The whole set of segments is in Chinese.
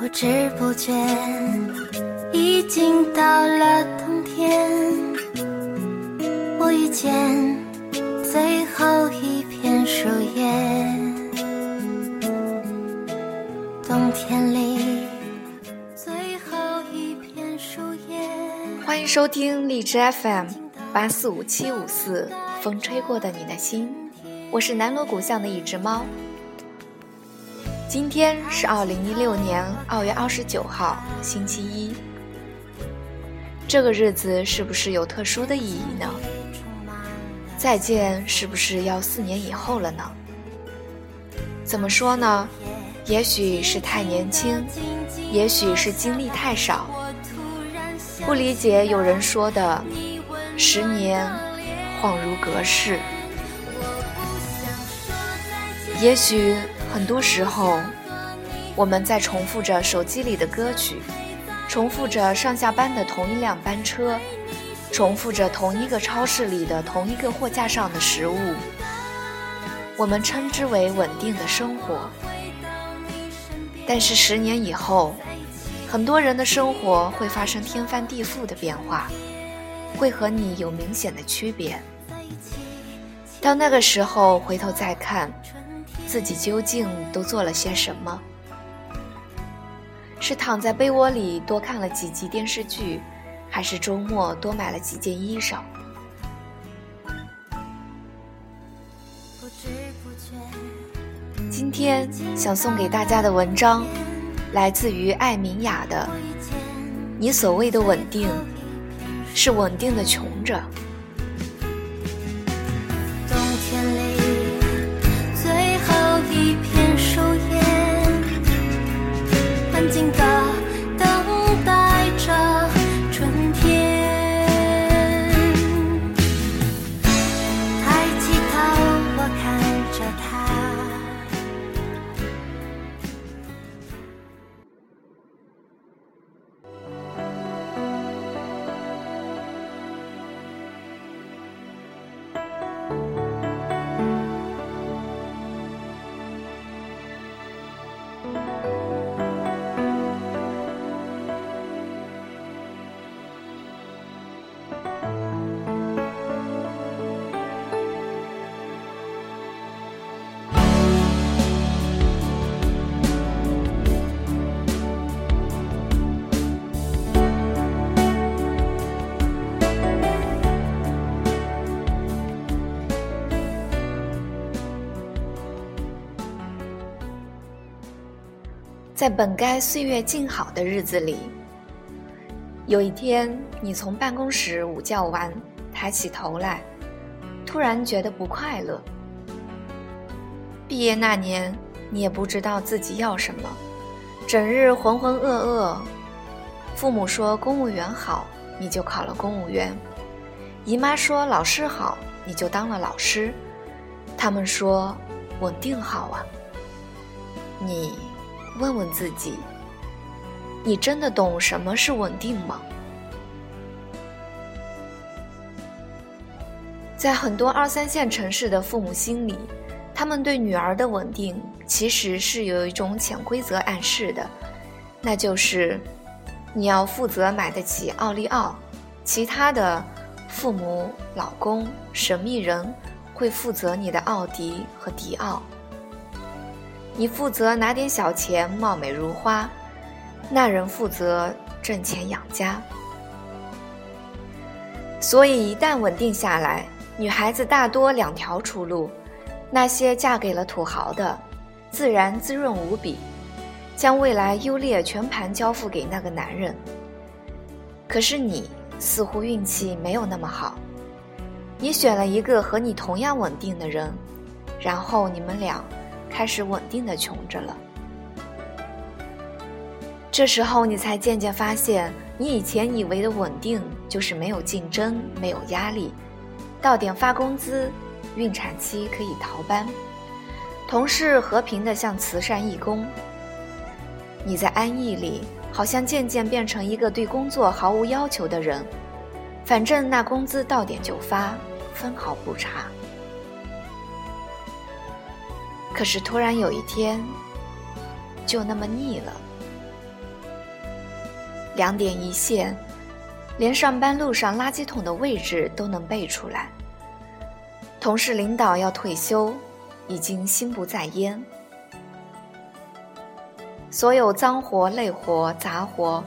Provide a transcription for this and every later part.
不知不觉，已经到了冬天。我遇见最后一片树叶。冬天里收听荔枝 FM 八四五七五四，风吹过的你的心，我是南锣鼓巷的一只猫。今天是二零一六年二月二十九号，星期一。这个日子是不是有特殊的意义呢？再见是不是要四年以后了呢？怎么说呢？也许是太年轻，也许是经历太少。不理解有人说的“十年恍如隔世”，也许。很多时候，我们在重复着手机里的歌曲，重复着上下班的同一辆班车，重复着同一个超市里的同一个货架上的食物。我们称之为稳定的生活。但是十年以后，很多人的生活会发生天翻地覆的变化，会和你有明显的区别。到那个时候，回头再看。自己究竟都做了些什么？是躺在被窝里多看了几集电视剧，还是周末多买了几件衣裳？今天想送给大家的文章，来自于艾米雅的《你所谓的稳定，是稳定的穷着》。在本该岁月静好的日子里，有一天，你从办公室午觉完，抬起头来，突然觉得不快乐。毕业那年，你也不知道自己要什么，整日浑浑噩噩。父母说公务员好，你就考了公务员；姨妈说老师好，你就当了老师。他们说稳定好啊，你。问问自己，你真的懂什么是稳定吗？在很多二三线城市的父母心里，他们对女儿的稳定其实是有一种潜规则暗示的，那就是你要负责买得起奥利奥，其他的父母、老公、神秘人会负责你的奥迪和迪奥。你负责拿点小钱，貌美如花；那人负责挣钱养家。所以，一旦稳定下来，女孩子大多两条出路：那些嫁给了土豪的，自然滋润无比，将未来优劣全盘交付给那个男人。可是你似乎运气没有那么好，你选了一个和你同样稳定的人，然后你们俩。开始稳定的穷着了。这时候你才渐渐发现，你以前以为的稳定就是没有竞争、没有压力，到点发工资，孕产期可以逃班，同事和平的像慈善义工。你在安逸里好像渐渐变成一个对工作毫无要求的人，反正那工资到点就发，分毫不差。可是突然有一天，就那么腻了。两点一线，连上班路上垃圾桶的位置都能背出来。同事领导要退休，已经心不在焉。所有脏活、累活、杂活，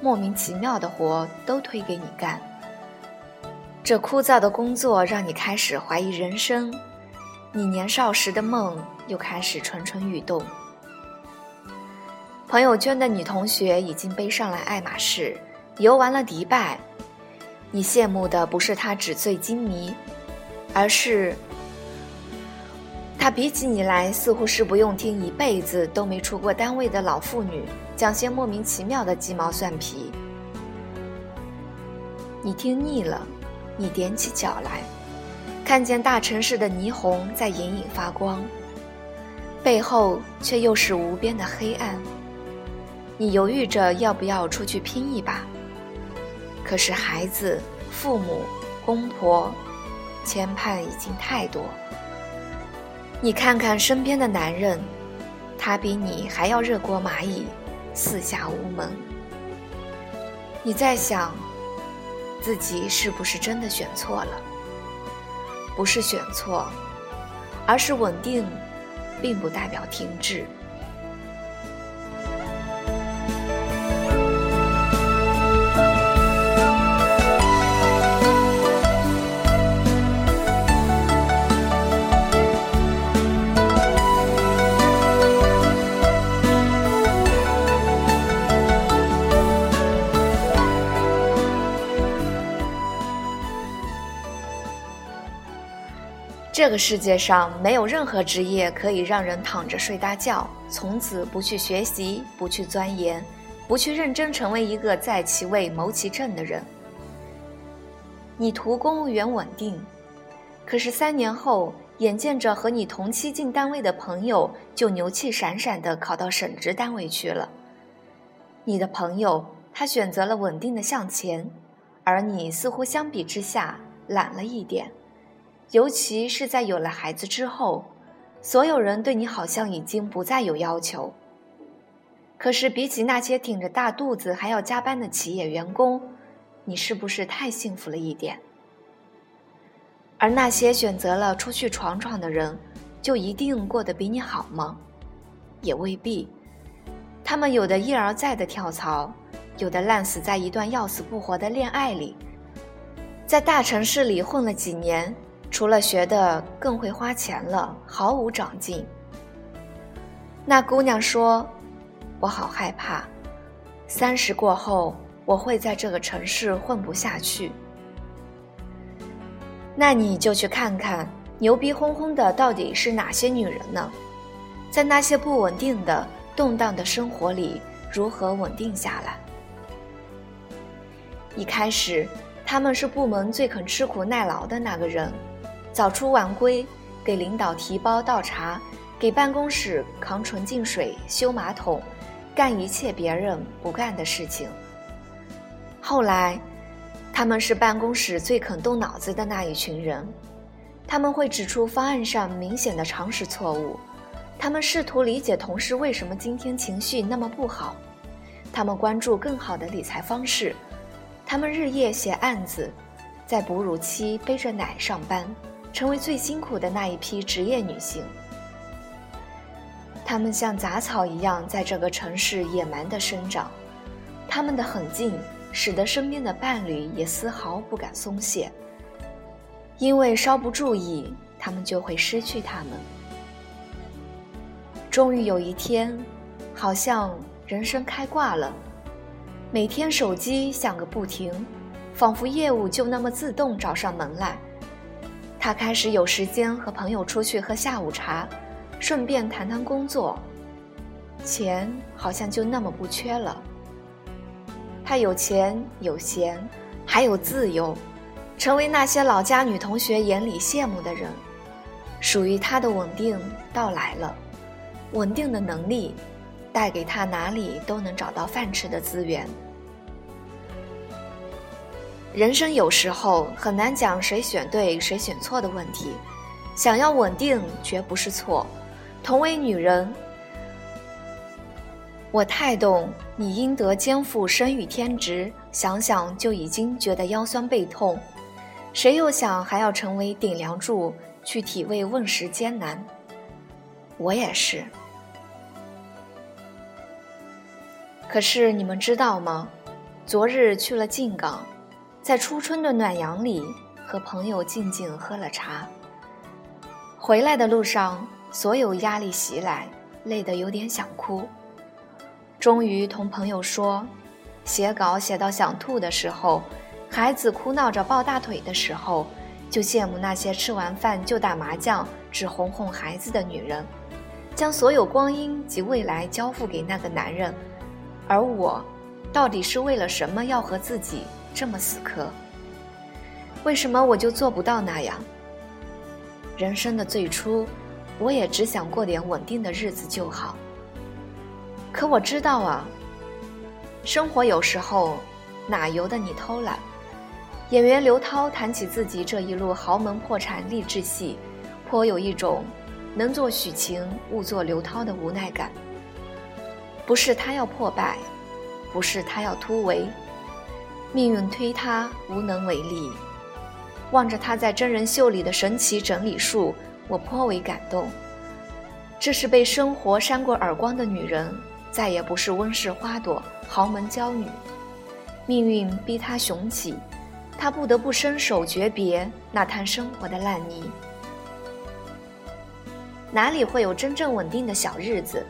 莫名其妙的活都推给你干。这枯燥的工作让你开始怀疑人生，你年少时的梦又开始蠢蠢欲动。朋友圈的女同学已经背上了爱马仕，游完了迪拜，你羡慕的不是她纸醉金迷，而是。她比起你来，似乎是不用听一辈子都没出过单位的老妇女讲些莫名其妙的鸡毛蒜皮。你听腻了，你踮起脚来，看见大城市的霓虹在隐隐发光，背后却又是无边的黑暗。你犹豫着要不要出去拼一把，可是孩子、父母、公婆，牵绊已经太多。你看看身边的男人，他比你还要热锅蚂蚁，四下无门。你在想，自己是不是真的选错了？不是选错，而是稳定，并不代表停滞。这个世界上没有任何职业可以让人躺着睡大觉，从此不去学习、不去钻研、不去认真成为一个在其位谋其政的人。你图公务员稳定，可是三年后，眼见着和你同期进单位的朋友就牛气闪闪地考到省直单位去了。你的朋友他选择了稳定的向前，而你似乎相比之下懒了一点。尤其是在有了孩子之后，所有人对你好像已经不再有要求。可是比起那些挺着大肚子还要加班的企业员工，你是不是太幸福了一点？而那些选择了出去闯闯的人，就一定过得比你好吗？也未必。他们有的一而再的跳槽，有的烂死在一段要死不活的恋爱里，在大城市里混了几年。除了学的更会花钱了，毫无长进。那姑娘说：“我好害怕，三十过后我会在这个城市混不下去。”那你就去看看牛逼哄哄的到底是哪些女人呢？在那些不稳定的、动荡的生活里，如何稳定下来？一开始，他们是部门最肯吃苦耐劳的那个人。早出晚归，给领导提包倒茶，给办公室扛纯净水、修马桶，干一切别人不干的事情。后来，他们是办公室最肯动脑子的那一群人，他们会指出方案上明显的常识错误，他们试图理解同事为什么今天情绪那么不好，他们关注更好的理财方式，他们日夜写案子，在哺乳期背着奶上班。成为最辛苦的那一批职业女性，她们像杂草一样在这个城市野蛮地生长，她们的狠劲使得身边的伴侣也丝毫不敢松懈，因为稍不注意，他们就会失去他们。终于有一天，好像人生开挂了，每天手机响个不停，仿佛业务就那么自动找上门来。他开始有时间和朋友出去喝下午茶，顺便谈谈工作，钱好像就那么不缺了。他有钱有闲，还有自由，成为那些老家女同学眼里羡慕的人。属于他的稳定到来了，稳定的能力带给他哪里都能找到饭吃的资源。人生有时候很难讲谁选对谁选错的问题，想要稳定绝不是错。同为女人，我太懂你应得肩负生育天职，想想就已经觉得腰酸背痛。谁又想还要成为顶梁柱，去体味问世艰难？我也是。可是你们知道吗？昨日去了靖港。在初春的暖阳里，和朋友静静喝了茶。回来的路上，所有压力袭来，累得有点想哭。终于同朋友说，写稿写到想吐的时候，孩子哭闹着抱大腿的时候，就羡慕那些吃完饭就打麻将、只哄哄孩子的女人，将所有光阴及未来交付给那个男人。而我，到底是为了什么要和自己？这么死磕，为什么我就做不到那样？人生的最初，我也只想过点稳定的日子就好。可我知道啊，生活有时候哪由得你偷懒？演员刘涛谈起自己这一路豪门破产励志戏，颇有一种能做许晴勿做刘涛的无奈感。不是他要破败，不是他要突围。命运推他无能为力，望着他在真人秀里的神奇整理术，我颇为感动。这是被生活扇过耳光的女人，再也不是温室花朵、豪门娇女。命运逼她雄起，她不得不伸手诀别那滩生活的烂泥。哪里会有真正稳定的小日子？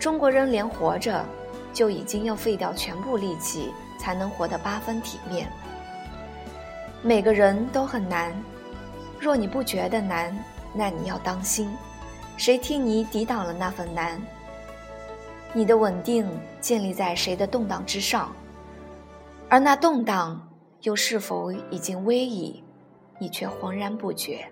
中国人连活着，就已经要废掉全部力气。才能活得八分体面。每个人都很难，若你不觉得难，那你要当心，谁替你抵挡了那份难？你的稳定建立在谁的动荡之上？而那动荡又是否已经危矣？你却浑然不觉。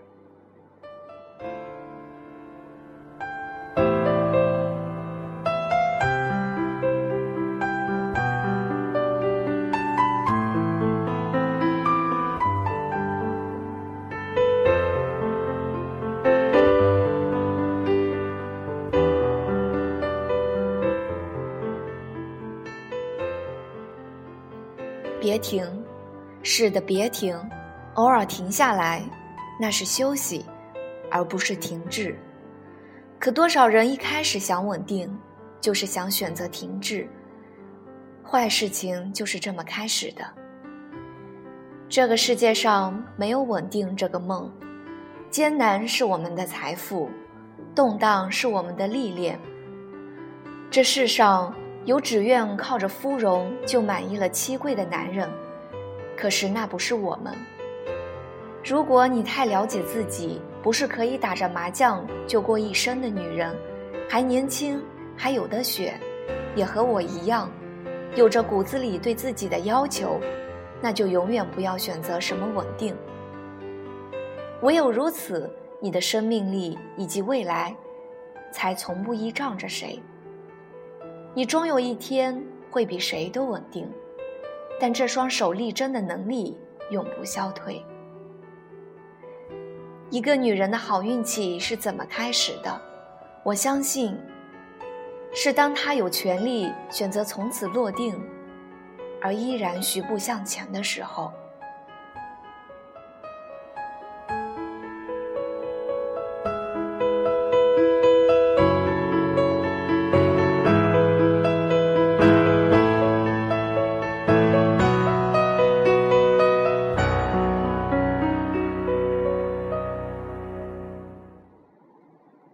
停，是的，别停，偶尔停下来，那是休息，而不是停滞。可多少人一开始想稳定，就是想选择停滞。坏事情就是这么开始的。这个世界上没有稳定这个梦，艰难是我们的财富，动荡是我们的历练。这世上。有只愿靠着芙蓉就满意了妻贵的男人，可是那不是我们。如果你太了解自己，不是可以打着麻将就过一生的女人，还年轻，还有的选，也和我一样，有着骨子里对自己的要求，那就永远不要选择什么稳定。唯有如此，你的生命力以及未来，才从不依仗着谁。你终有一天会比谁都稳定，但这双手力争的能力永不消退。一个女人的好运气是怎么开始的？我相信，是当她有权利选择从此落定，而依然徐步向前的时候。